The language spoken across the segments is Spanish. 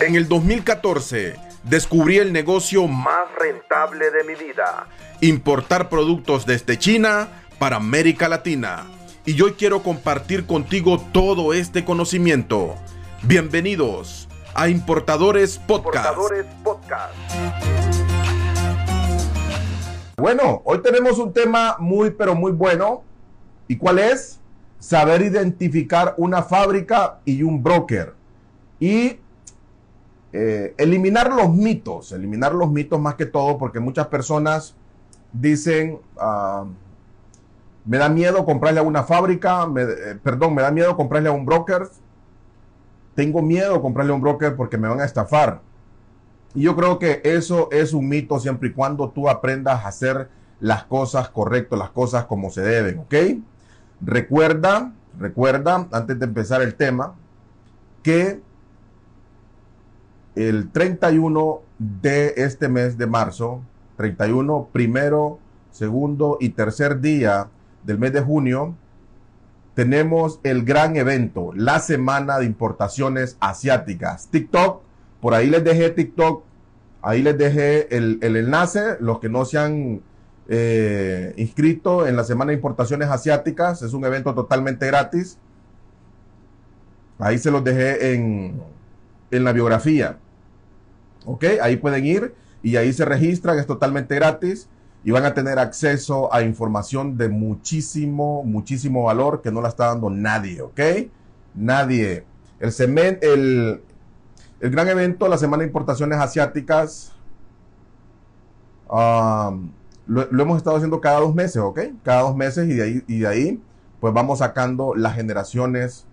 En el 2014 descubrí el negocio más rentable de mi vida, importar productos desde China para América Latina. Y hoy quiero compartir contigo todo este conocimiento. Bienvenidos a Importadores Podcast. Bueno, hoy tenemos un tema muy pero muy bueno. ¿Y cuál es? Saber identificar una fábrica y un broker. Y eh, eliminar los mitos, eliminar los mitos más que todo, porque muchas personas dicen, ah, me da miedo comprarle a una fábrica, eh, perdón, me da miedo comprarle a un broker, tengo miedo comprarle a un broker porque me van a estafar. Y yo creo que eso es un mito siempre y cuando tú aprendas a hacer las cosas correctas, las cosas como se deben, ¿ok? Recuerda, recuerda, antes de empezar el tema, que el 31 de este mes de marzo, 31, primero, segundo y tercer día del mes de junio, tenemos el gran evento, la semana de importaciones asiáticas. TikTok, por ahí les dejé TikTok, ahí les dejé el, enlace, los que no se han eh, inscrito en la semana de importaciones asiáticas, es un evento totalmente gratis. Ahí se los dejé en, en la biografía. ¿Ok? Ahí pueden ir y ahí se registran, es totalmente gratis y van a tener acceso a información de muchísimo, muchísimo valor que no la está dando nadie, ¿ok? Nadie. El, el, el gran evento, la Semana de Importaciones Asiáticas, um, lo, hemos estado haciendo cada dos meses, ¿ok? Cada dos meses y de ahí, y de ahí pues vamos sacando las generaciones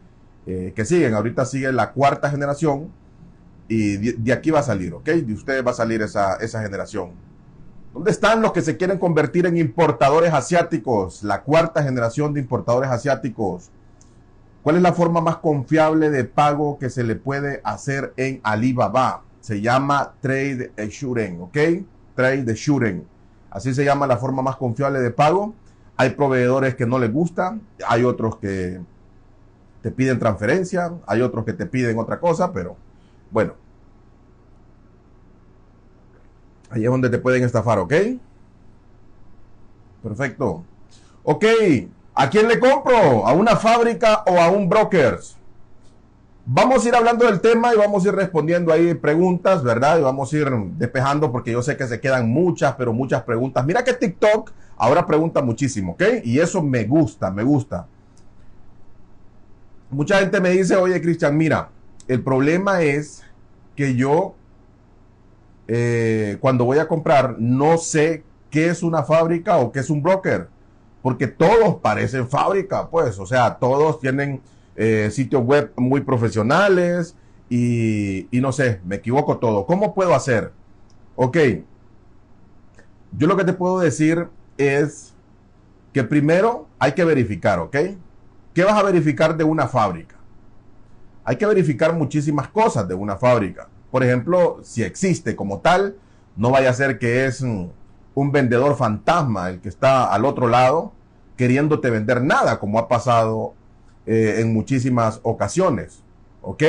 eh, que siguen. Ahorita sigue la cuarta generación y de, aquí va a salir, ¿ok? De ustedes va a salir esa, generación. ¿Dónde están los que se quieren convertir en importadores asiáticos? La cuarta generación de importadores asiáticos. ¿Cuál es la forma más confiable de pago que se le puede hacer en Alibaba? Se llama Trade Assurance, ¿ok? Trade Assurance. Así se llama la forma más confiable de pago. Hay proveedores que no les gustan, hay otros que te piden transferencia, hay otros que te piden otra cosa, pero bueno, Ahí es donde te pueden estafar, ¿ok? Perfecto. Ok, ¿a quién le compro? ¿A una fábrica o a un broker? Vamos a ir hablando del tema y vamos a ir respondiendo ahí preguntas, ¿verdad? Y vamos a ir despejando porque yo sé que se quedan muchas, pero muchas preguntas. Mira que TikTok ahora pregunta muchísimo, ¿ok? Y eso me gusta, me gusta. Mucha gente me dice, oye Cristian, mira, el problema es que yo eh, cuando voy a comprar, no sé qué es una fábrica o qué es un broker, porque todos parecen fábrica, pues, o sea, todos tienen eh, sitios web muy profesionales y, y no sé, me equivoco todo. ¿Cómo puedo hacer? Ok, yo lo que te puedo decir es que primero hay que verificar, ¿ok? ¿Qué vas a verificar de una fábrica? Hay que verificar muchísimas cosas de una fábrica. Por ejemplo, si existe como tal, no vaya a ser que es un, vendedor fantasma el que está al otro lado queriéndote vender nada, como ha pasado eh, en muchísimas ocasiones. ¿Ok?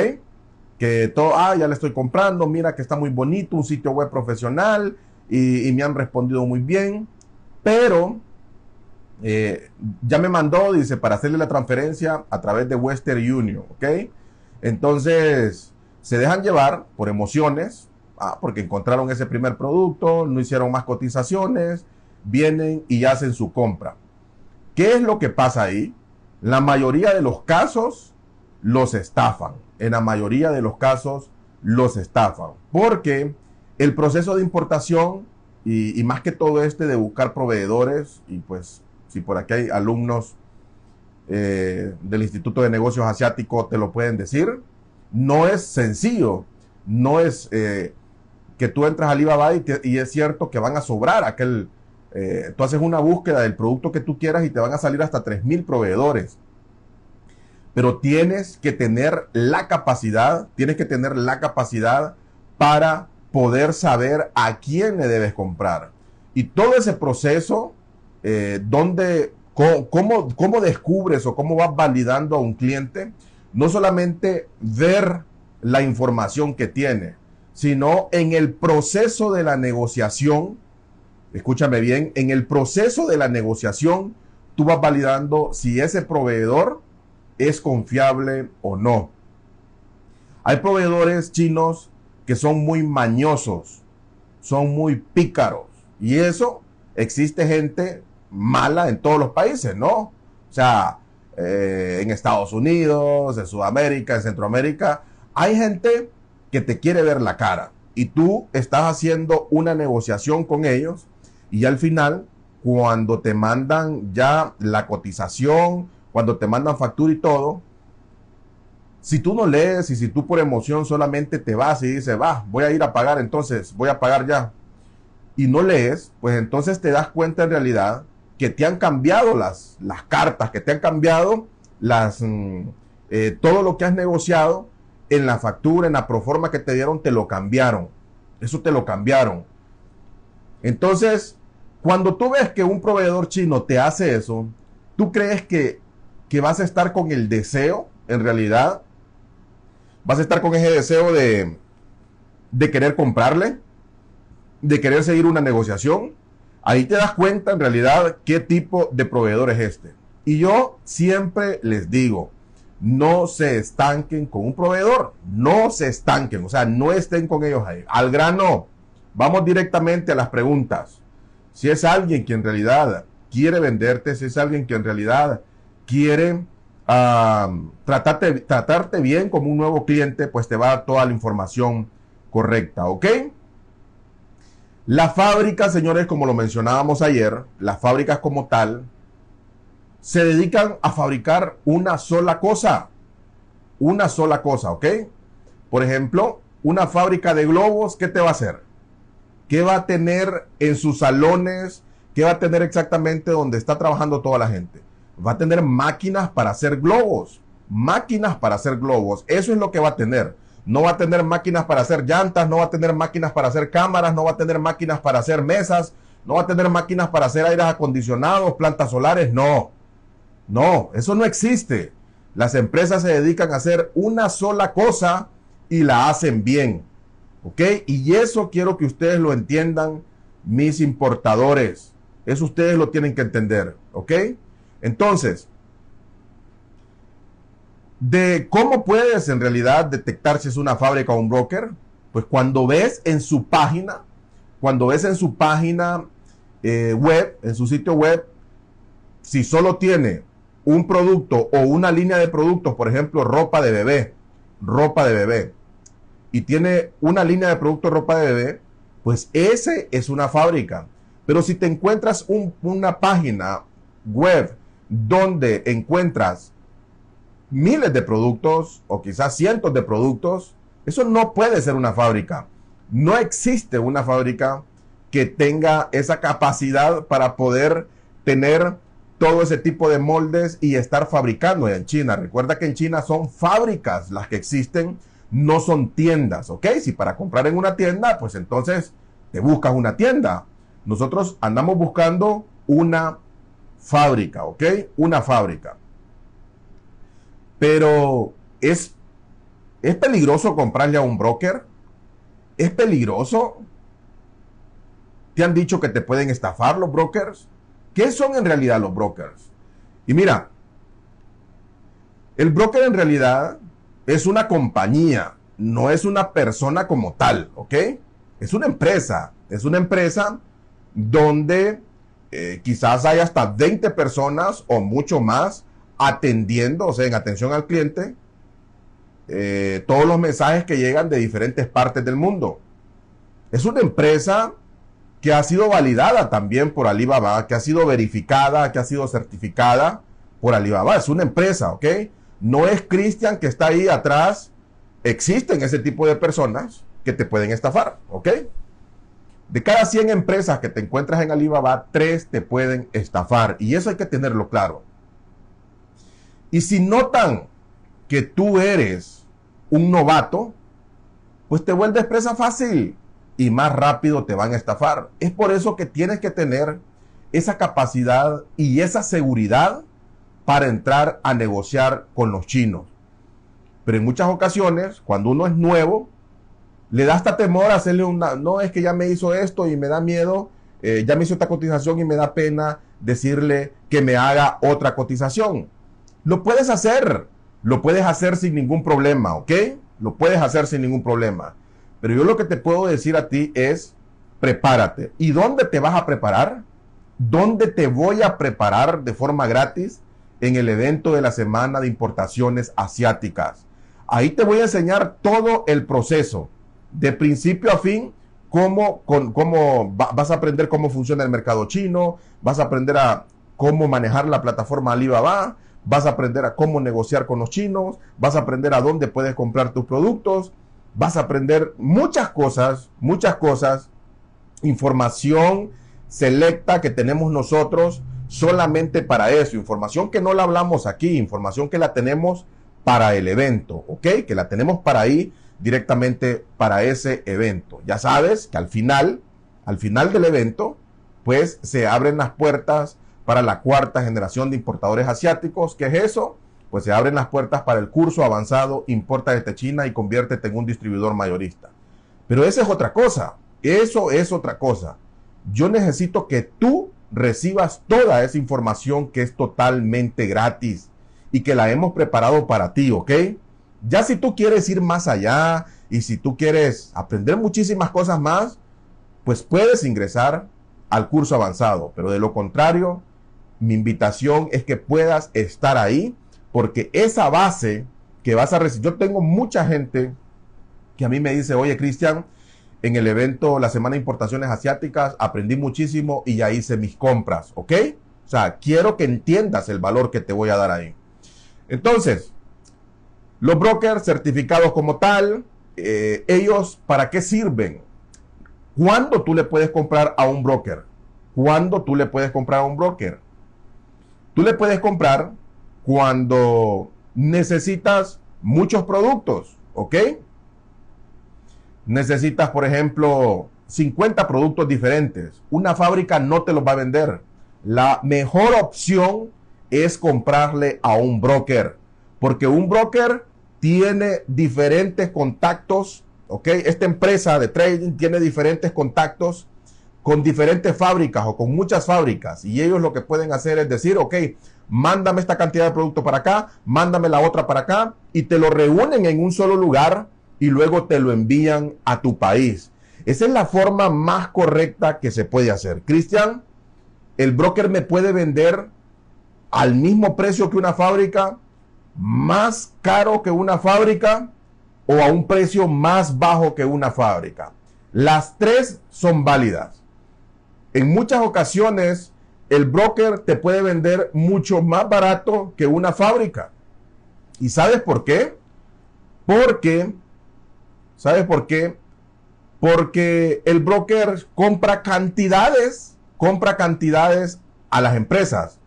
Que todo, ah, ya le estoy comprando, mira que está muy bonito, un sitio web profesional y, me han respondido muy bien, pero eh, ya me mandó, dice, para hacerle la transferencia a través de Western Union, ¿ok? Entonces, se dejan llevar por emociones, ah, porque encontraron ese primer producto, no hicieron más cotizaciones, vienen y hacen su compra. ¿Qué es lo que pasa ahí? La mayoría de los casos los estafan. En la mayoría de los casos los estafan. Porque el proceso de importación y, más que todo este de buscar proveedores, y pues si por aquí hay alumnos eh, del Instituto de Negocios Asiáticos te lo pueden decir, no es sencillo, no es eh, que tú entras a Alibaba y, es cierto que van a sobrar aquel, eh, tú haces una búsqueda del producto que tú quieras y te van a salir hasta 3.000 proveedores. Pero tienes que tener la capacidad, tienes que tener la capacidad para poder saber a quién le debes comprar. Y todo ese proceso, donde, cómo, descubres o cómo vas validando a un cliente, no solamente ver la información que tiene, sino en el proceso de la negociación, escúchame bien, en el proceso de la negociación, tú vas validando si ese proveedor es confiable o no. Hay proveedores chinos que son muy mañosos, son muy pícaros, y eso existe gente mala en todos los países, ¿no? O sea, eh, en Estados Unidos, en Sudamérica, en Centroamérica, hay gente que te quiere ver la cara y tú estás haciendo una negociación con ellos y al final, cuando te mandan ya la cotización, cuando te mandan factura y todo, si tú no lees y si tú por emoción solamente te vas y dices, va, voy a ir a pagar, entonces voy a pagar ya, y no lees, pues entonces te das cuenta en realidad que te han cambiado las, las cartas, que te han cambiado las, mm, eh, todo lo que has negociado en la factura, en la proforma que te dieron, te lo cambiaron. Eso te lo cambiaron. Entonces, cuando tú ves que un proveedor chino te hace eso, ¿tú crees que, que vas a estar con el deseo, en realidad? ¿Vas a estar con ese deseo de, de querer comprarle? ¿De querer seguir una negociación? Ahí te das cuenta en realidad qué tipo de proveedor es este. Y yo siempre les digo, no se estanquen con un proveedor, no se estanquen, o sea, no estén con ellos ahí. Al grano, vamos directamente a las preguntas. Si es alguien que en realidad quiere venderte, si es alguien que en realidad quiere tratarte, tratarte bien como un nuevo cliente, pues te va a dar toda la información correcta, ¿ok? La fábrica, señores, como lo mencionábamos ayer, las fábricas como tal, se dedican a fabricar una sola cosa. Una sola cosa, ¿ok? Por ejemplo, una fábrica de globos, ¿qué te va a hacer? ¿Qué va a tener en sus salones? ¿Qué va a tener exactamente donde está trabajando toda la gente? Va a tener máquinas para hacer globos. Máquinas para hacer globos. Eso es lo que va a tener no va a tener máquinas para hacer llantas, no va a tener máquinas para hacer cámaras, no va a tener máquinas para hacer mesas, no va a tener máquinas para hacer aires acondicionados, plantas solares, no. No, eso no existe. Las empresas se dedican a hacer una sola cosa y la hacen bien. ¿Ok? Y eso quiero que ustedes lo entiendan, mis importadores. Eso ustedes lo tienen que entender. ¿Ok? Entonces, de cómo puedes en realidad detectar si es una fábrica o un broker, pues cuando ves en su página, cuando ves en su página eh, web, en su sitio web, si solo tiene un producto o una línea de productos, por ejemplo, ropa de bebé, ropa de bebé, y tiene una línea de productos ropa de bebé, pues ese es una fábrica. Pero si te encuentras una página web donde encuentras miles de productos o quizás cientos de productos, eso no puede ser una fábrica. No existe una fábrica que tenga esa capacidad para poder tener todo ese tipo de moldes y estar fabricando en China. Recuerda que en China son fábricas las que existen, no son tiendas, ¿ok? Si para comprar en una tienda, pues entonces te buscas una tienda. Nosotros andamos buscando una fábrica, ¿ok? Una fábrica. Pero es, es peligroso comprarle a un broker. Es peligroso. ¿Te han dicho que te pueden estafar los brokers? ¿Qué son en realidad los brokers? Y mira, el broker en realidad es una compañía, no es una persona como tal, ¿ok? Es una empresa, es una empresa donde eh, quizás hay hasta 20 personas o mucho más atendiendo, o sea, en atención al cliente, eh, todos los mensajes que llegan de diferentes partes del mundo. Es una empresa que ha sido validada también por Alibaba, que ha sido verificada, que ha sido certificada por Alibaba. Es una empresa, ¿ok? No es Cristian que está ahí atrás. Existen ese tipo de personas que te pueden estafar, ¿ok? De cada 100 empresas que te encuentras en Alibaba, 3 te pueden estafar. Y eso hay que tenerlo claro. Y si notan que tú eres un novato, pues te vuelves presa fácil y más rápido te van a estafar. Es por eso que tienes que tener esa capacidad y esa seguridad para entrar a negociar con los chinos. Pero en muchas ocasiones, cuando uno es nuevo, le da hasta temor hacerle una, no es que ya me hizo esto y me da miedo, eh, ya me hizo esta cotización y me da pena decirle que me haga otra cotización. Lo puedes hacer, lo puedes hacer sin ningún problema, ¿ok? Lo puedes hacer sin ningún problema. Pero yo lo que te puedo decir a ti es, prepárate. ¿Y dónde te vas a preparar? ¿Dónde te voy a preparar de forma gratis? En el evento de la Semana de Importaciones Asiáticas. Ahí te voy a enseñar todo el proceso, de principio a fin, cómo, con, cómo vas a aprender cómo funciona el mercado chino, vas a aprender a cómo manejar la plataforma Alibaba, vas a aprender a cómo negociar con los chinos, vas a aprender a dónde puedes comprar tus productos, vas a aprender muchas cosas, muchas cosas, información selecta que tenemos nosotros solamente para eso, información que no la hablamos aquí, información que la tenemos para el evento, ¿ok? Que la tenemos para ahí directamente para ese evento. Ya sabes que al final, al final del evento, pues se abren las puertas para la cuarta generación de importadores asiáticos. ¿Qué es eso? pues se abren las puertas para el curso avanzado Importa desde China y conviértete en un distribuidor mayorista. Pero esa es otra cosa, eso es otra cosa. Yo necesito que tú recibas toda esa información que es totalmente gratis y que la hemos preparado para ti, ¿ok? Ya si tú quieres ir más allá y si tú quieres aprender muchísimas cosas más, pues puedes ingresar al curso avanzado. Pero de lo contrario, mi invitación es que puedas estar ahí porque esa base que vas a recibir, yo tengo mucha gente que a mí me dice, oye Cristian, en el evento la Semana de Importaciones Asiáticas aprendí muchísimo y ya hice mis compras, ¿ok? O sea, quiero que entiendas el valor que te voy a dar ahí. Entonces, los brokers certificados como tal, eh, ellos, ¿para qué sirven? ¿Cuándo tú le puedes comprar a un broker? ¿Cuándo tú le puedes comprar a un broker? Tú le puedes comprar cuando necesitas muchos productos, ¿ok? Necesitas, por ejemplo, 50 productos diferentes. Una fábrica no te los va a vender. La mejor opción es comprarle a un broker, porque un broker tiene diferentes contactos, ¿ok? Esta empresa de trading tiene diferentes contactos con diferentes fábricas o con muchas fábricas y ellos lo que pueden hacer es decir, ok, mándame esta cantidad de producto para acá, mándame la otra para acá, y te lo reúnen en un solo lugar y luego te lo envían a tu país. Esa es la forma más correcta que se puede hacer. Cristian, el broker me puede vender al mismo precio que una fábrica, más caro que una fábrica o a un precio más bajo que una fábrica. Las tres son válidas. En muchas ocasiones el broker te puede vender mucho más barato que una fábrica. ¿Y sabes por qué? Porque, ¿sabes por qué? Porque el broker compra cantidades, compra cantidades a las empresas.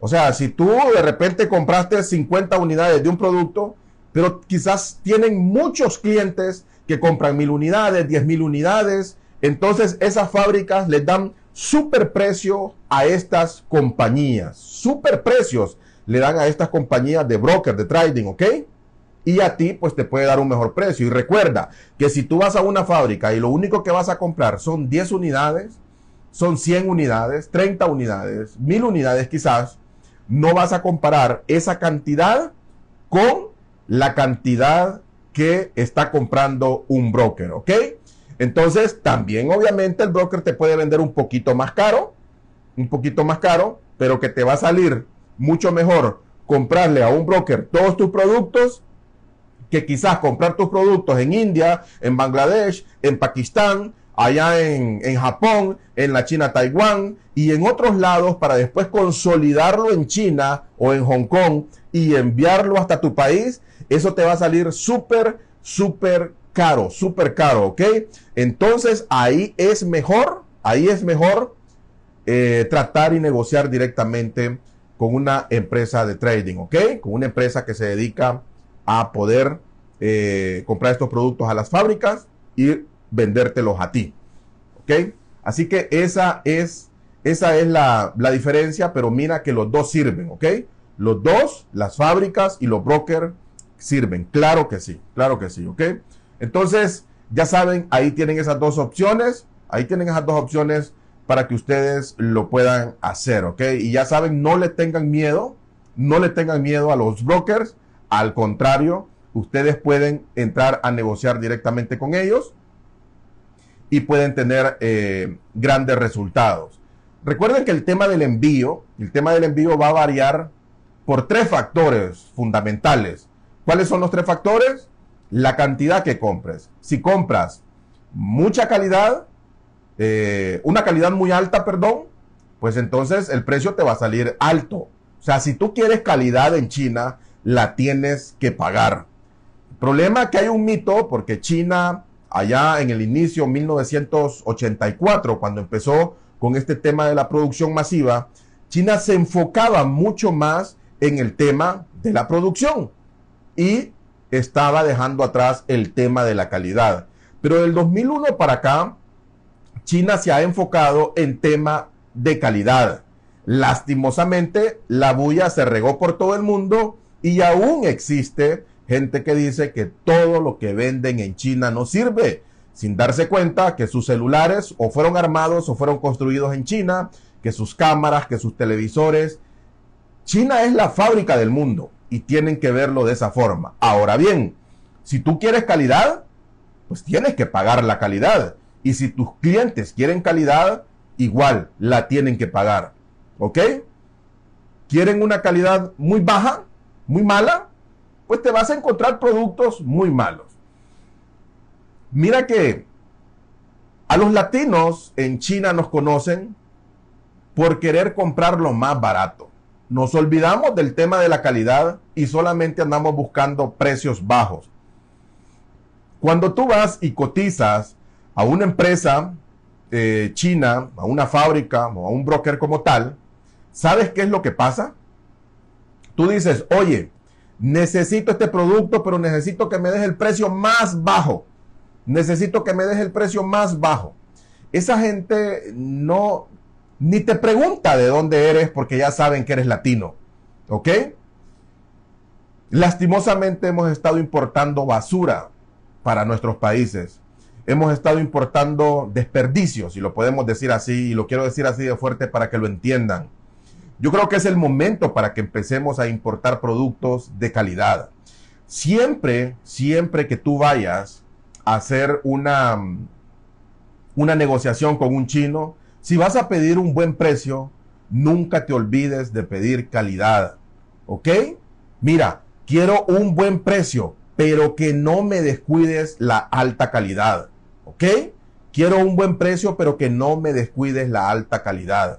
O sea, si tú de repente compraste 50 unidades de un producto, pero quizás tienen muchos clientes que compran mil unidades, 10 mil unidades, entonces esas fábricas les dan super precio a estas compañías. Super precios le dan a estas compañías de broker, de trading, ¿ok? Y a ti, pues te puede dar un mejor precio. Y recuerda que si tú vas a una fábrica y lo único que vas a comprar son 10 unidades, son 100 unidades, 30 unidades, 1000 unidades quizás, no vas a comparar esa cantidad con la cantidad que está comprando un broker, ¿ok? Entonces, también obviamente el broker te puede vender un poquito más caro, un poquito más caro, pero que te va a salir mucho mejor comprarle a un broker todos tus productos que quizás comprar tus productos en India, en Bangladesh, en Pakistán, allá en, en, Japón, en la China, Taiwán y en otros lados para después consolidarlo en China o en Hong Kong y enviarlo hasta tu país, eso te va a salir súper, súper caro, súper caro, ¿ok? Entonces ahí es mejor, ahí es mejor eh, tratar y negociar directamente con una empresa de trading, ¿ok? Con una empresa que se dedica a poder eh, comprar estos productos a las fábricas y vendértelos a ti, ¿ok? Así que esa es, esa es la, la diferencia, pero mira que los dos sirven, ¿ok? Los dos, las fábricas y los brokers, sirven. Claro que sí, claro que sí, ¿ok? Entonces, ya saben, ahí tienen esas dos opciones, ahí tienen esas dos opciones para que ustedes lo puedan hacer, ¿ok? Y ya saben, no le tengan miedo, no le tengan miedo a los brokers, al contrario, ustedes pueden entrar a negociar directamente con ellos y pueden tener eh, grandes resultados. Recuerden que el tema del envío, el tema del envío va a variar por tres factores fundamentales. ¿Cuáles son los tres factores? La cantidad que compres. Si compras mucha calidad, eh, una calidad muy alta, perdón, pues entonces el precio te va a salir alto. O sea, si tú quieres calidad en China, la tienes que pagar. El problema que hay un mito, porque China, allá en el inicio, 1984, cuando empezó con este tema de la producción masiva, China se enfocaba mucho más en el tema de la producción y estaba dejando atrás el tema de la calidad. Pero del 2001 para acá, China se ha enfocado en tema de calidad. Lastimosamente, la bulla se regó por todo el mundo y aún existe gente que dice que todo lo que venden en China no sirve, sin darse cuenta que sus celulares o fueron armados o fueron construidos en China, que sus cámaras, que sus televisores. China es la fábrica del mundo y tienen que verlo de esa forma. Ahora bien, si tú quieres calidad, pues tienes que pagar la calidad. Y si tus clientes quieren calidad, igual la tienen que pagar. ¿Ok? ¿Quieren una calidad muy baja, muy mala? Pues te vas a encontrar productos muy malos. Mira que a los latinos en China nos conocen por querer comprar lo más barato. Nos olvidamos del tema de la calidad y solamente andamos buscando precios bajos. Cuando tú vas y cotizas a una empresa eh, china, a una fábrica o a un broker como tal, ¿sabes qué es lo que pasa? Tú dices, oye, necesito este producto, pero necesito que me des el precio más bajo. Necesito que me des el precio más bajo. Esa gente no, ni te pregunta de dónde eres porque ya saben que eres latino. ¿Ok? Lastimosamente hemos estado importando basura para nuestros países hemos estado importando desperdicios, y lo podemos decir así, y lo quiero decir así de fuerte para que lo entiendan. Yo creo que es el momento para que empecemos a importar productos de calidad. Siempre, siempre que tú vayas a hacer una, una negociación con un chino, si vas a pedir un buen precio, nunca te olvides de pedir calidad. ¿Ok? Mira, quiero un buen precio, pero que no me descuides la alta calidad. ¿Ok? Quiero un buen precio, pero que no me descuides la alta calidad.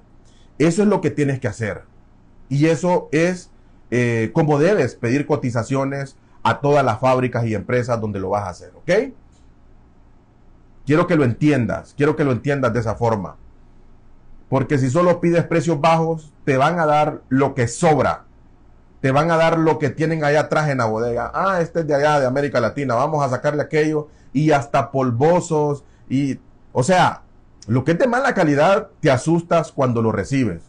Eso es lo que tienes que hacer. Y eso es eh, como debes pedir cotizaciones a todas las fábricas y empresas donde lo vas a hacer. ¿Ok? Quiero que lo entiendas. Quiero que lo entiendas de esa forma. Porque si solo pides precios bajos, te van a dar lo que sobra. Te van a dar lo que tienen allá atrás en la bodega. Ah, este es de allá, de América Latina. Vamos a sacarle aquello y hasta polvosos y, o sea, lo que es de mala calidad, te asustas cuando lo recibes.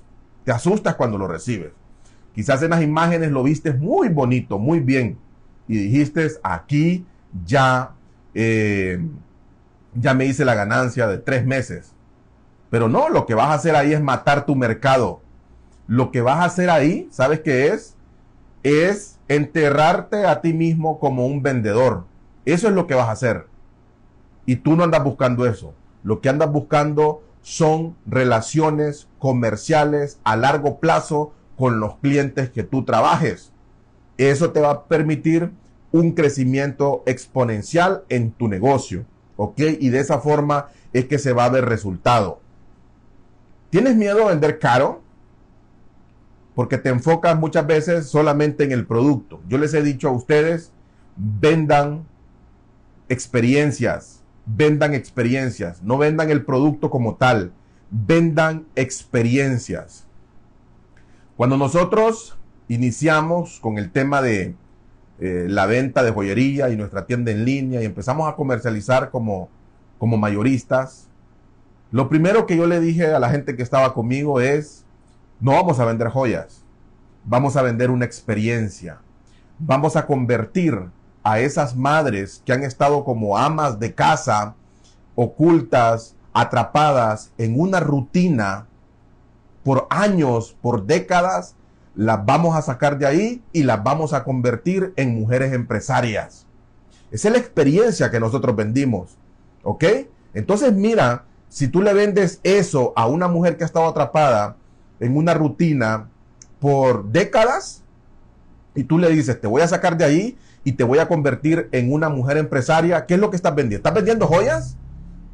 Te asustas cuando lo recibes. Quizás en las imágenes lo viste muy bonito, muy bien. Y dijiste, aquí ya, eh, ya me hice la ganancia de tres meses. Pero no, lo que vas a hacer ahí es matar tu mercado. Lo que vas a hacer ahí, ¿sabes qué es? Es enterrarte a ti mismo como un vendedor. Eso es lo que vas a hacer. Y tú no andas buscando eso. Lo que andas buscando son relaciones comerciales a largo plazo con los clientes que tú trabajes. Eso te va a permitir un crecimiento exponencial en tu negocio. ¿Ok? Y de esa forma es que se va a ver resultado. ¿Tienes miedo a vender caro? Porque te enfocas muchas veces solamente en el producto. Yo les he dicho a ustedes, vendan experiencias, vendan experiencias, no vendan el producto como tal, vendan experiencias. Cuando nosotros iniciamos con el tema de eh, la venta de joyería y nuestra tienda en línea y empezamos a comercializar como, como mayoristas, lo primero que yo le dije a la gente que estaba conmigo es, no vamos a vender joyas, vamos a vender una experiencia. vamos a convertir a esas madres que han estado como amas de casa, ocultas, atrapadas en una rutina por años, por décadas, las vamos a sacar de ahí y las vamos a convertir en mujeres empresarias. Esa es la experiencia que nosotros vendimos. ¿Ok? Entonces mira, si tú le vendes eso a una mujer que ha estado atrapada en una rutina por décadas y tú le dices, te voy a sacar de ahí y te voy a convertir en una mujer empresaria, ¿qué es lo que estás vendiendo? ¿Estás vendiendo joyas?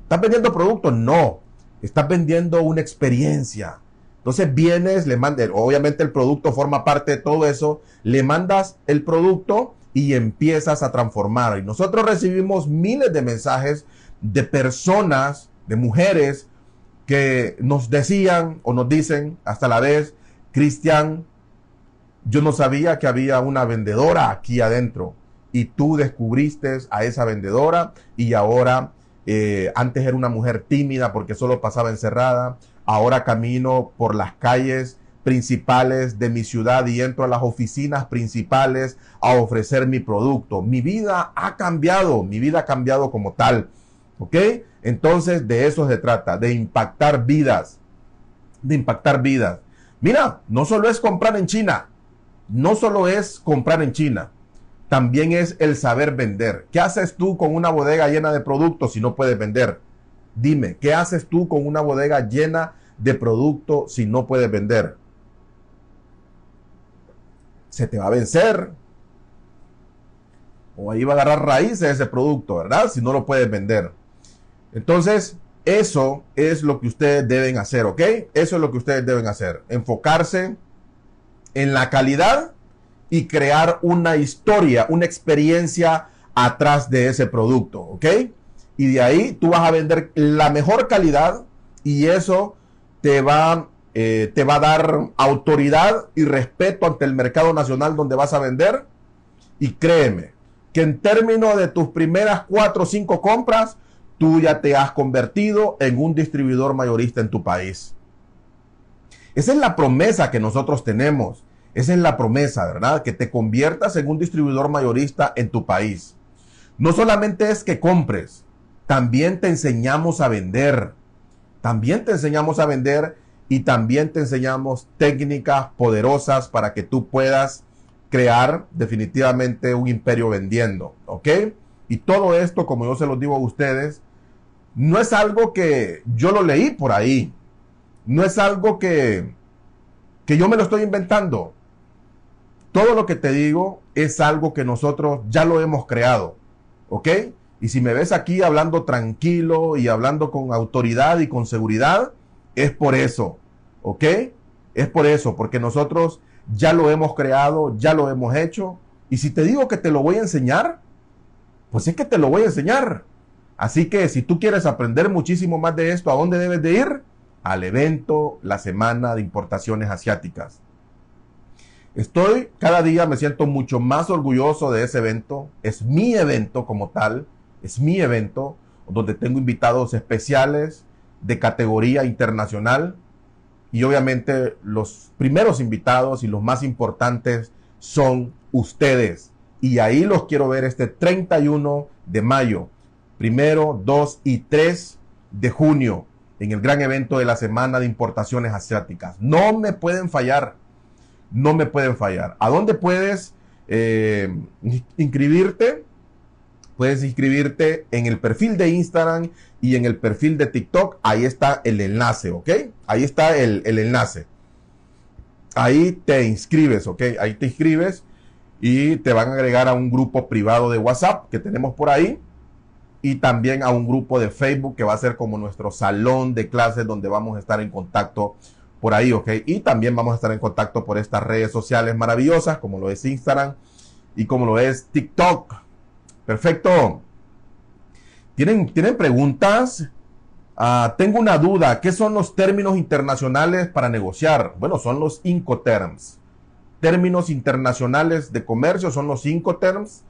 ¿Estás vendiendo productos? No, estás vendiendo una experiencia. Entonces vienes, le mandas, obviamente el producto forma parte de todo eso, le mandas el producto y empiezas a transformar. Y nosotros recibimos miles de mensajes de personas, de mujeres, que nos decían o nos dicen hasta la vez, Cristian, yo no sabía que había una vendedora aquí adentro y tú descubriste a esa vendedora y ahora eh, antes era una mujer tímida porque solo pasaba encerrada, ahora camino por las calles principales de mi ciudad y entro a las oficinas principales a ofrecer mi producto. Mi vida ha cambiado, mi vida ha cambiado como tal. ¿Ok? Entonces de eso se trata, de impactar vidas, de impactar vidas. Mira, no solo es comprar en China, no solo es comprar en China, también es el saber vender. ¿Qué haces tú con una bodega llena de productos si no puedes vender? Dime, ¿qué haces tú con una bodega llena de productos si no puedes vender? Se te va a vencer. O ahí va a agarrar raíces ese producto, ¿verdad? Si no lo puedes vender. Entonces, eso es lo que ustedes deben hacer, ¿ok? Eso es lo que ustedes deben hacer. Enfocarse en la calidad y crear una historia, una experiencia atrás de ese producto, ¿ok? Y de ahí tú vas a vender la mejor calidad y eso te va, eh, te va a dar autoridad y respeto ante el mercado nacional donde vas a vender. Y créeme que en términos de tus primeras cuatro o cinco compras, tú ya te has convertido en un distribuidor mayorista en tu país. Esa es la promesa que nosotros tenemos. Esa es la promesa, ¿verdad? Que te conviertas en un distribuidor mayorista en tu país. No solamente es que compres, también te enseñamos a vender. También te enseñamos a vender y también te enseñamos técnicas poderosas para que tú puedas crear definitivamente un imperio vendiendo, ¿ok? Y todo esto, como yo se lo digo a ustedes, no es algo que yo lo leí por ahí. No es algo que, que yo me lo estoy inventando. Todo lo que te digo es algo que nosotros ya lo hemos creado. ¿Ok? Y si me ves aquí hablando tranquilo y hablando con autoridad y con seguridad, es por eso. ¿Ok? Es por eso, porque nosotros ya lo hemos creado, ya lo hemos hecho. Y si te digo que te lo voy a enseñar, pues es que te lo voy a enseñar. Así que si tú quieres aprender muchísimo más de esto, ¿a dónde debes de ir? Al evento, la Semana de Importaciones Asiáticas. Estoy, cada día me siento mucho más orgulloso de ese evento. Es mi evento como tal, es mi evento donde tengo invitados especiales de categoría internacional y obviamente los primeros invitados y los más importantes son ustedes. Y ahí los quiero ver este 31 de mayo primero, 2 y 3 de junio en el gran evento de la Semana de Importaciones Asiáticas. No me pueden fallar, no me pueden fallar. ¿A dónde puedes eh, inscribirte? Puedes inscribirte en el perfil de Instagram y en el perfil de TikTok. Ahí está el enlace, ¿ok? Ahí está el, el enlace. Ahí te inscribes, ¿ok? Ahí te inscribes y te van a agregar a un grupo privado de WhatsApp que tenemos por ahí y también a un grupo de Facebook que va a ser como nuestro salón de clases donde vamos a estar en contacto por ahí, ¿ok? Y también vamos a estar en contacto por estas redes sociales maravillosas como lo es Instagram y como lo es TikTok. Perfecto. ¿Tienen, ¿tienen preguntas? Ah, tengo una duda. ¿Qué son los términos internacionales para negociar? Bueno, son los Incoterms. Términos internacionales de comercio son los Incoterms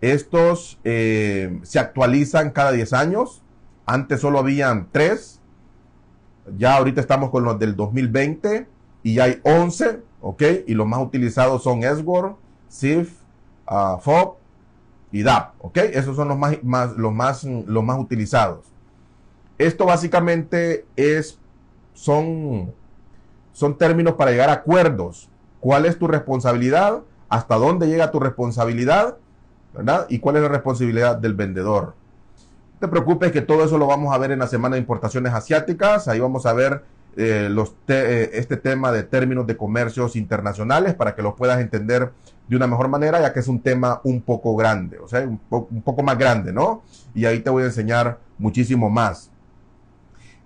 estos eh, se actualizan cada 10 años. Antes solo habían 3. Ya ahorita estamos con los del 2020 y hay 11, ¿ok? Y los más utilizados son SWORD, SIF, uh, FOB y DAP, ¿ok? Esos son los más, más, los más, los más utilizados. Esto básicamente es, son, son términos para llegar a acuerdos. ¿Cuál es tu responsabilidad? ¿Hasta dónde llega tu responsabilidad? ¿Verdad? ¿Y cuál es la responsabilidad del vendedor? No te preocupes que todo eso lo vamos a ver en la semana de importaciones asiáticas. Ahí vamos a ver eh, eh, este tema de términos de comercios internacionales para que los puedas entender de una mejor manera, ya que es un tema un poco grande, o sea, un poco más grande, ¿no? Y ahí te voy a enseñar muchísimo más.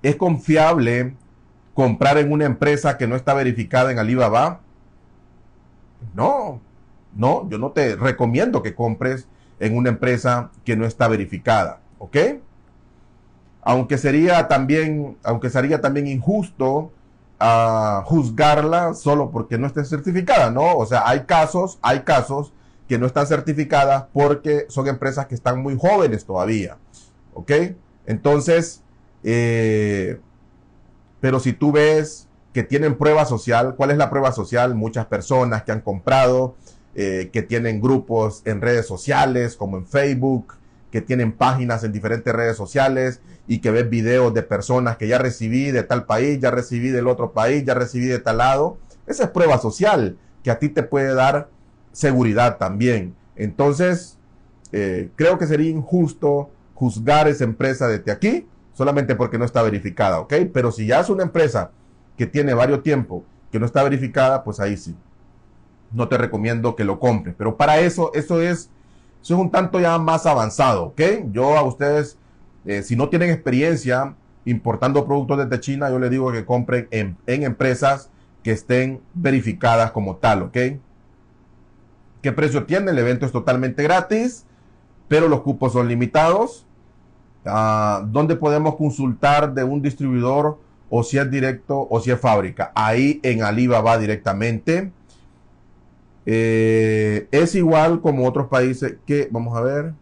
¿Es confiable comprar en una empresa que no está verificada en Alibaba? No, no, yo no te recomiendo que compres en una empresa que no está verificada, ¿ok? Aunque sería también, aunque sería también injusto uh, juzgarla solo porque no esté certificada, ¿no? O sea, hay casos, hay casos que no están certificadas porque son empresas que están muy jóvenes todavía, ¿ok? Entonces, eh, pero si tú ves que tienen prueba social, ¿cuál es la prueba social? Muchas personas que han comprado, eh, que tienen grupos en redes sociales como en Facebook, que tienen páginas en diferentes redes sociales y que ves videos de personas que ya recibí de tal país, ya recibí del otro país, ya recibí de tal lado. Esa es prueba social que a ti te puede dar seguridad también. Entonces, eh, creo que sería injusto juzgar esa empresa desde aquí solamente porque no está verificada, ¿ok? Pero si ya es una empresa que tiene varios tiempo que no está verificada, pues ahí sí. No te recomiendo que lo compres. Pero para eso, eso es, eso es un tanto ya más avanzado, ¿ok? Yo a ustedes, eh, si no tienen experiencia importando productos desde China, yo les digo que compren en, en empresas que estén verificadas como tal, ¿ok? ¿Qué precio tiene? El evento es totalmente gratis, pero los cupos son limitados. Uh, ¿Dónde podemos consultar de un distribuidor o si es directo o si es fábrica? Ahí en Alibaba directamente. Eh, es igual como otros países que, vamos a ver,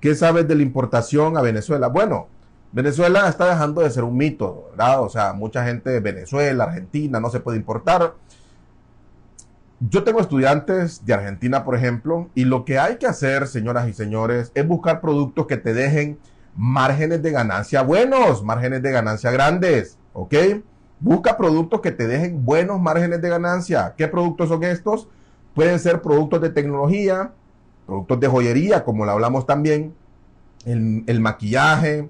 ¿qué sabes de la importación a Venezuela? Bueno, Venezuela está dejando de ser un mito, ¿verdad? O sea, mucha gente de Venezuela, Argentina, no se puede importar. Yo tengo estudiantes de Argentina, por ejemplo, y lo que hay que hacer, señoras y señores, es buscar productos que te dejen márgenes de ganancia buenos, márgenes de ganancia grandes, ¿ok? Busca productos que te dejen buenos márgenes de ganancia. ¿Qué productos son estos? Pueden ser productos de tecnología, productos de joyería, como lo hablamos también, el, maquillaje,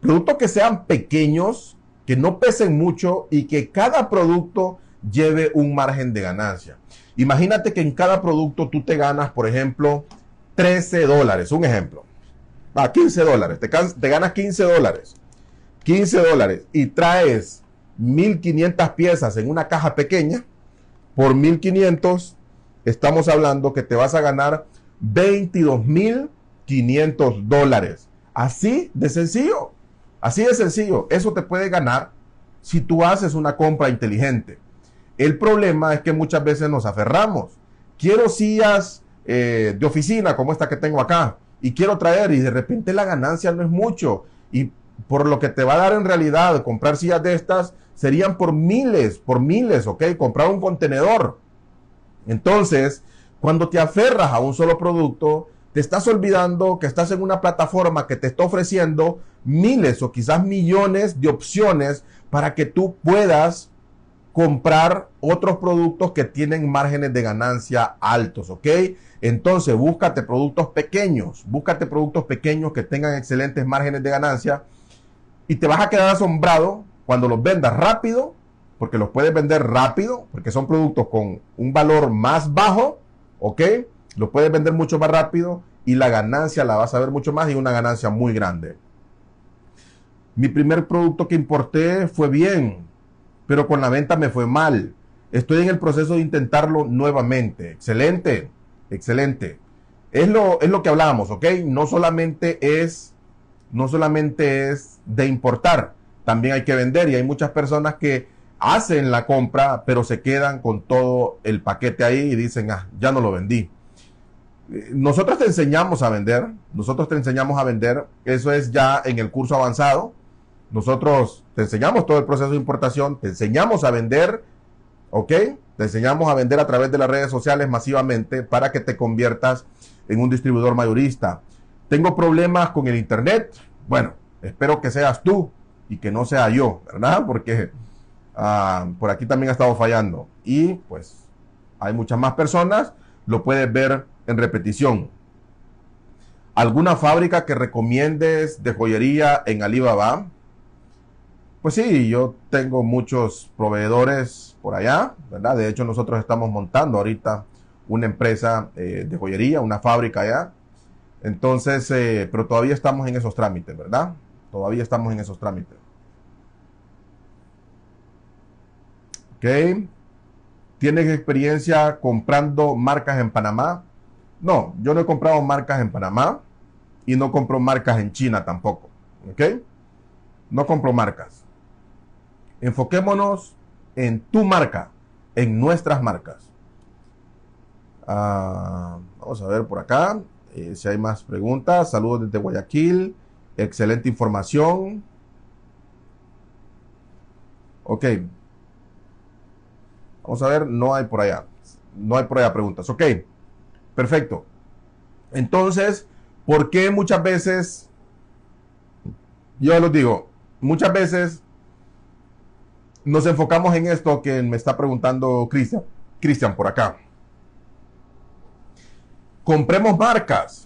productos que sean pequeños, que no pesen mucho y que cada producto lleve un margen de ganancia. Imagínate que en cada producto tú te ganas, por ejemplo, 13 dólares, un ejemplo. a 15 dólares, te ganas 15 dólares. 15 dólares y traes 1500 piezas en una caja pequeña, por 1500 estamos hablando que te vas a ganar 22.500 dólares. Así de sencillo. Así de sencillo. Eso te puede ganar si tú haces una compra inteligente. El problema es que muchas veces nos aferramos. Quiero sillas eh, de oficina como esta que tengo acá y quiero traer y de repente la ganancia no es mucho y por lo que te va a dar en realidad comprar sillas de estas serían por miles, por miles, ¿ok? Comprar un contenedor. Entonces, cuando te aferras a un solo producto, te estás olvidando que estás en una plataforma que te está ofreciendo miles o quizás millones de opciones para que tú puedas comprar otros productos que tienen márgenes de ganancia altos, ¿ok? Entonces, búscate productos pequeños, búscate productos pequeños que tengan excelentes márgenes de ganancia y te vas a quedar asombrado cuando los vendas rápido, porque los puedes vender rápido, porque son productos con un valor más bajo, ¿ok? Los puedes vender mucho más rápido y la ganancia la vas a ver mucho más y una ganancia muy grande. Mi primer producto que importé fue bien, pero con la venta me fue mal. Estoy en el proceso de intentarlo nuevamente. Excelente, excelente. Es lo, es lo que hablábamos, ¿ok? No solamente es, no solamente es de importar, también hay que vender y hay muchas personas que hacen la compra, pero se quedan con todo el paquete ahí y dicen, ah, ya no lo vendí. Eh, nosotros te enseñamos a vender, nosotros te enseñamos a vender, eso es ya en el curso avanzado, nosotros te enseñamos todo el proceso de importación, te enseñamos a vender, ¿Ok? Te enseñamos a vender a través de las redes sociales masivamente para que te conviertas en un distribuidor mayorista. Tengo problemas con el Internet. Bueno, espero que seas tú y que no sea yo, ¿verdad? Porque ah, por aquí también ha estado fallando. Y pues hay muchas más personas. Lo puedes ver en repetición. ¿Alguna fábrica que recomiendes de joyería en Alibaba? Pues sí, yo tengo muchos proveedores por allá, ¿verdad? De hecho, nosotros estamos montando ahorita una empresa eh, de joyería, una fábrica allá. Entonces, eh, pero todavía estamos en esos trámites, ¿verdad? Todavía estamos en esos trámites. Ok. ¿Tienes experiencia comprando marcas en Panamá? No, yo no he comprado marcas en Panamá y no compro marcas en China tampoco. ¿Ok? No compro marcas. Enfoquémonos en tu marca, en nuestras marcas. Ah, vamos a ver por acá eh, si hay más preguntas. Saludos desde Guayaquil. Excelente información. Ok. Vamos a ver, no hay por allá. No hay por allá preguntas. Ok. Perfecto. Entonces, ¿por qué muchas veces, yo los digo, muchas veces nos enfocamos en esto que me está preguntando Cristian, Cristian por acá. Compremos marcas.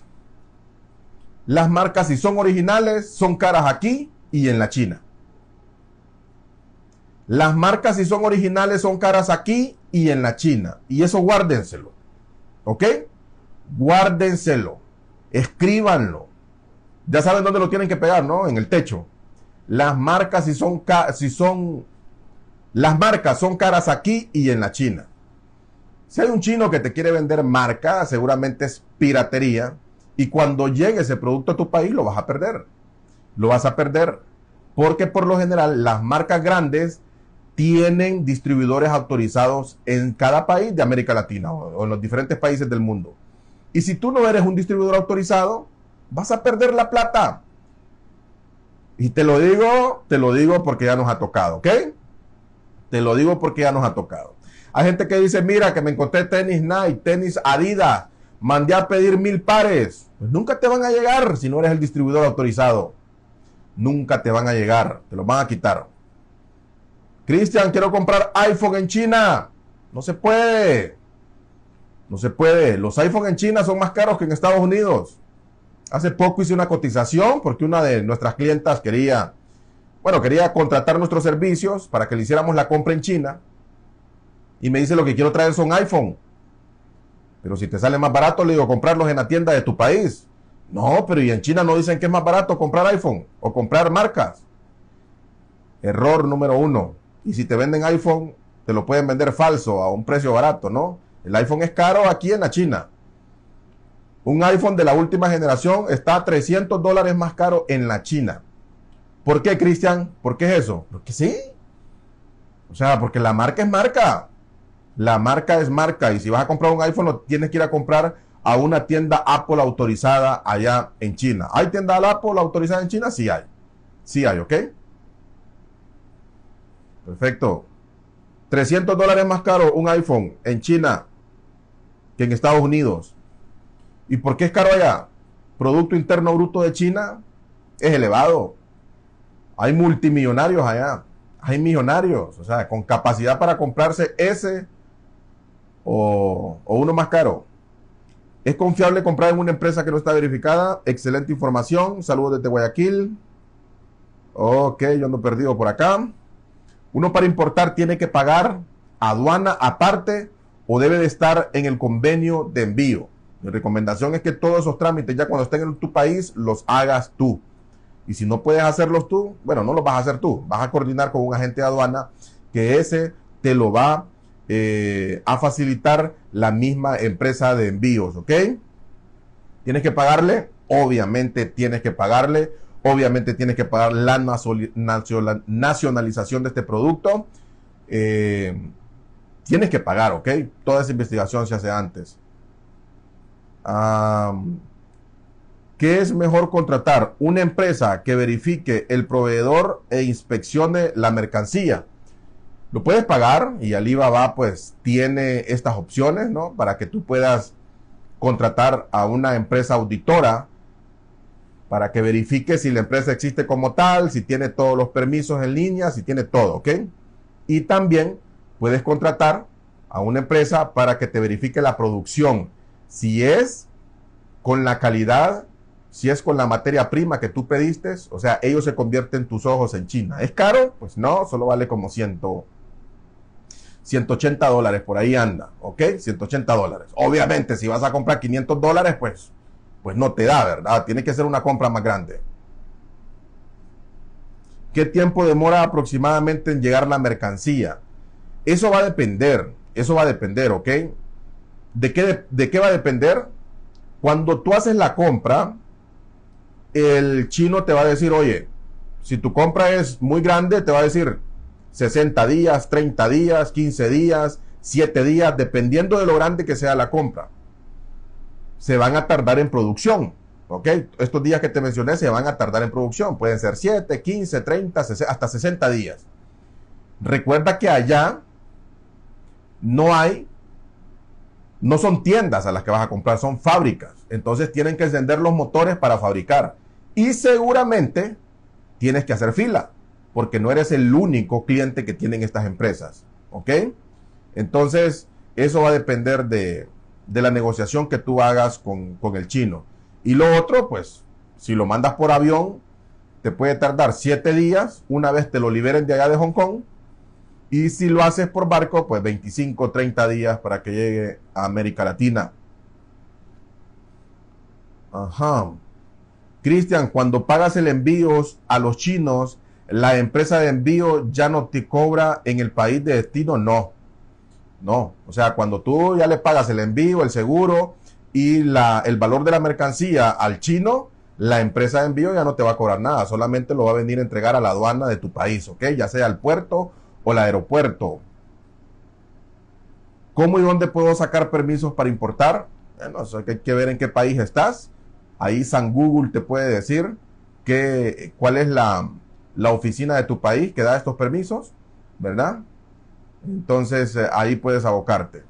Las marcas, si son originales, son caras aquí y en la China. Las marcas, si son originales, son caras aquí y en la China. Y eso guárdenselo. ¿Ok? Guárdenselo. Escríbanlo. Ya saben dónde lo tienen que pegar, ¿no? En el techo. Las marcas, si son, si son las marcas son caras aquí y en la China. Si hay un chino que te quiere vender marca, seguramente es piratería. Y cuando llegue ese producto a tu país, lo vas a perder. Lo vas a perder. Porque por lo general, las marcas grandes tienen distribuidores autorizados en cada país de América Latina o en los diferentes países del mundo. Y si tú no eres un distribuidor autorizado, vas a perder la plata. Y te lo digo, te lo digo porque ya nos ha tocado, ¿ok? Te lo digo porque ya nos ha tocado. Hay gente que dice, mira, que me encontré tenis Nike, tenis Adidas, mandé a pedir mil pares. Pues nunca te van a llegar si no eres el distribuidor autorizado. Nunca te van a llegar, te los van a quitar. Cristian, quiero comprar iPhone en China. No se puede. No se puede. Los iPhone en China son más caros que en Estados Unidos. Hace poco hice una cotización porque una de nuestras clientas quería bueno, quería contratar nuestros servicios para que le hiciéramos la compra en China. Y me dice lo que quiero traer son iPhone. Pero si te sale más barato, le digo comprarlos en la tienda de tu país. No, pero y en China no dicen que es más barato comprar iPhone o comprar marcas. Error número uno. Y si te venden iPhone, te lo pueden vender falso a un precio barato, ¿no? El iPhone es caro aquí en la China. Un iPhone de la última generación está a 300 dólares más caro en la China. ¿Por qué, Cristian? ¿Por qué es eso? Porque sí. O sea, porque la marca es marca. La marca es marca. Y si vas a comprar un iPhone, lo tienes que ir a comprar a una tienda Apple autorizada allá en China. ¿Hay tienda Apple autorizada en China? Sí hay. Sí hay, ¿ok? Perfecto. 300 dólares más caro un iPhone en China que en Estados Unidos. ¿Y por qué es caro allá? Producto Interno Bruto de China es elevado. Hay multimillonarios allá. Hay millonarios, o sea, con capacidad para comprarse ese o, uno más caro. ¿Es confiable comprar en una empresa que no está verificada? Excelente información. Saludos desde Guayaquil. Ok, yo ando perdido por acá. Uno para importar tiene que pagar aduana aparte o debe de estar en el convenio de envío. Mi recomendación es que todos esos trámites ya cuando estén en tu país los hagas tú. Y si no puedes hacerlos tú, bueno, no los vas a hacer tú. Vas a coordinar con un agente de aduana que ese te lo va eh, a facilitar la misma empresa de envíos, ¿ok? Tienes que pagarle, obviamente tienes que pagarle, obviamente tienes que pagar la nacionalización de este producto. Eh, tienes que pagar, ¿ok? Toda esa investigación se hace antes. ¿Qué es mejor contratar? Una empresa que verifique el proveedor e inspeccione la mercancía. Lo puedes pagar y Alibaba pues tiene estas opciones, ¿no? Para que tú puedas contratar a una empresa auditora para que verifique si la empresa existe como tal, si tiene todos los permisos en línea, si tiene todo, ¿ok? Y también puedes contratar a una empresa para que te verifique la producción, si es con la calidad, si es con la materia prima que tú pediste, o sea, ellos se convierten tus ojos en China. ¿Es caro? Pues no, solo vale como 100, 180 dólares, por ahí anda, ¿ok? 180 dólares. Obviamente, si vas a comprar 500 dólares, pues, pues no te da, ¿verdad? Tiene que ser una compra más grande. ¿Qué tiempo demora aproximadamente en llegar la mercancía? Eso va a depender, eso va a depender, ¿ok? ¿De qué, de qué va a depender? Cuando tú haces la compra, el chino te va a decir, oye, si tu compra es muy grande, te va a decir, 60 días, 30 días, 15 días, 7 días, dependiendo de lo grande que sea la compra. Se van a tardar en producción. ¿Ok? Estos días que te mencioné se van a tardar en producción. Pueden ser 7, 15, 30, hasta 60 días. Recuerda que allá no hay, no son tiendas a las que vas a comprar, son fábricas. Entonces tienen que encender los motores para fabricar. Y seguramente tienes que hacer fila porque no eres el único cliente que tienen estas empresas. ¿Ok? Entonces, eso va a depender de, la negociación que tú hagas con, el chino. Y lo otro, pues, si lo mandas por avión, te puede tardar siete días, una vez te lo liberen de allá de Hong Kong. Y si lo haces por barco, pues 25, 30 días para que llegue a América Latina. Ajá. Cristian, cuando pagas el envío a los chinos, la empresa de envío ya no te cobra en el país de destino, no. No, o sea, cuando tú ya le pagas el envío, el seguro y la, el valor de la mercancía al chino, la empresa de envío ya no te va a cobrar nada, solamente lo va a venir a entregar a la aduana de tu país, ¿ok? Ya sea el puerto o el aeropuerto. ¿Cómo y dónde puedo sacar permisos para importar? Bueno, eso hay que ver en qué país estás. Ahí San Google te puede decir que, cuál es la, la oficina de tu país que da estos permisos, ¿verdad? Entonces eh, ahí puedes abocarte,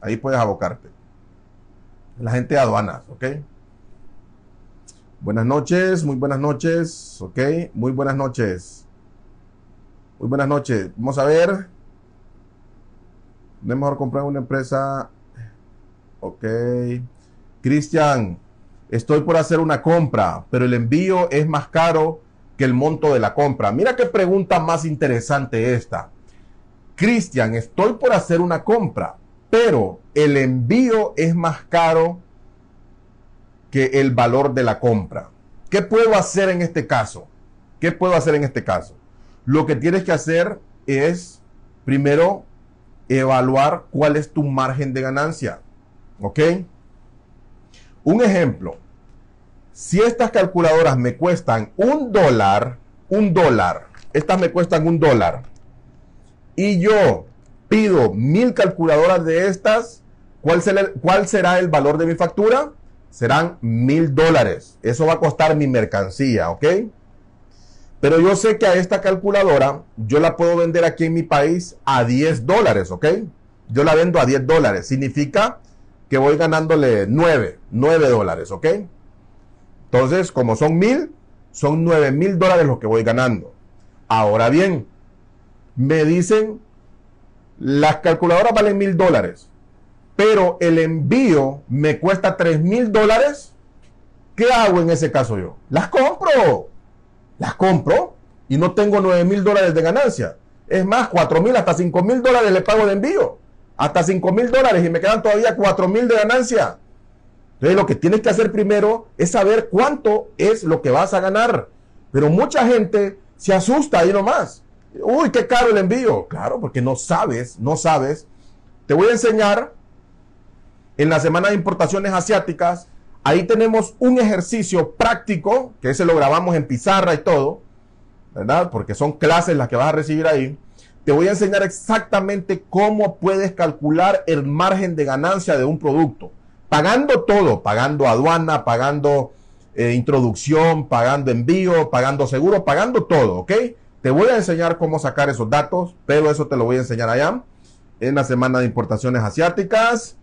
ahí puedes abocarte. La gente de aduanas, ¿ok? Buenas noches, muy buenas noches, ¿ok? Muy buenas noches. Muy buenas noches. Vamos a ver. No es mejor comprar una empresa. Ok. Cristian, estoy por hacer una compra, pero el envío es más caro que el monto de la compra. Mira qué pregunta más interesante esta. Cristian, estoy por hacer una compra, pero el envío es más caro que el valor de la compra. ¿Qué puedo hacer en este caso? ¿Qué puedo hacer en este caso? Lo que tienes que hacer es, primero, evaluar cuál es tu margen de ganancia. ¿Ok? Un ejemplo, si estas calculadoras me cuestan un dólar, un dólar, estas me cuestan un dólar, y yo pido mil calculadoras de estas, ¿cuál será, ¿cuál será el valor de mi factura? Serán mil dólares. Eso va a costar mi mercancía, ¿ok? Pero yo sé que a esta calculadora yo la puedo vender aquí en mi país a 10 dólares, ¿ok? Yo la vendo a 10 dólares. Significa que voy ganándole 9, 9 dólares, ¿ok? Entonces, como son mil, son nueve mil dólares lo que voy ganando. Ahora bien, me dicen, las calculadoras valen mil dólares, pero el envío me cuesta tres mil dólares. ¿Qué hago en ese caso yo? Las compro. Las compro y no tengo nueve mil dólares de ganancia. Es más, cuatro mil, hasta cinco mil dólares le pago de envío. Hasta cinco mil dólares y me quedan todavía cuatro mil de ganancia. Entonces lo que tienes que hacer primero es saber cuánto es lo que vas a ganar. Pero mucha gente se asusta ahí nomás. Uy, qué caro el envío. Claro, porque no sabes, no sabes. Te voy a enseñar en la semana de importaciones asiáticas. Ahí tenemos un ejercicio práctico, que ese lo grabamos en pizarra y todo, ¿verdad? Porque son clases las que vas a recibir ahí. Te voy a enseñar exactamente cómo puedes calcular el margen de ganancia de un producto pagando todo, pagando aduana, pagando eh, introducción, pagando envío, pagando seguro, pagando todo, ¿ok? Te voy a enseñar cómo sacar esos datos, pero eso te lo voy a enseñar allá en la semana de importaciones asiáticas.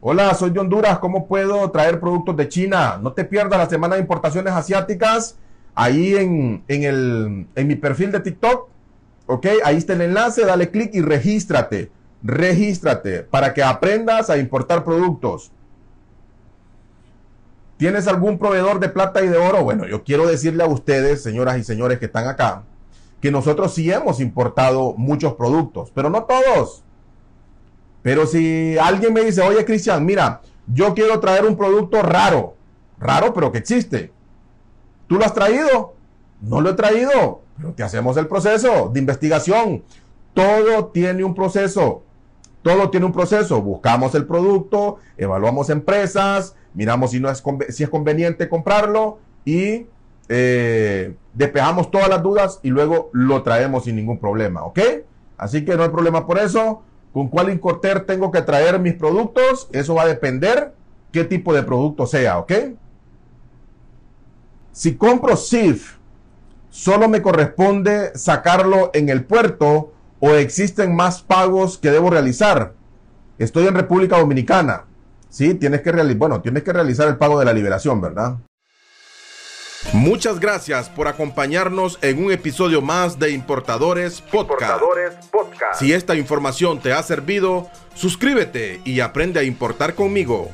Hola, soy de Honduras. ¿Cómo puedo traer productos de China? No te pierdas la semana de importaciones asiáticas ahí en, el, en mi perfil de TikTok. Ok, ahí está el enlace. Dale clic y regístrate. Regístrate para que aprendas a importar productos. ¿Tienes algún proveedor de plata y de oro? Bueno, yo quiero decirle a ustedes, señoras y señores que están acá, que nosotros sí hemos importado muchos productos, pero no todos. Pero si alguien me dice, oye Cristian, mira, yo quiero traer un producto raro, raro pero que existe. ¿Tú lo has traído? No lo he traído, pero te hacemos el proceso de investigación. Todo tiene un proceso. Todo tiene un proceso. Buscamos el producto, evaluamos empresas, miramos si, no es, si es conveniente comprarlo y eh, despejamos todas las dudas y luego lo traemos sin ningún problema, ¿ok? Así que no hay problema por eso. ¿Con cuál Incorter tengo que traer mis productos? Eso va a depender qué tipo de producto sea, ¿ok? Si compro SIF, solo me corresponde sacarlo en el puerto o existen más pagos que debo realizar. Estoy en República Dominicana. Sí, tienes que realizar, bueno, tienes que realizar el pago de la liberación, ¿verdad? Muchas gracias por acompañarnos en un episodio más de Importadores Podcast. Si esta información te ha servido, suscríbete y aprende a importar conmigo.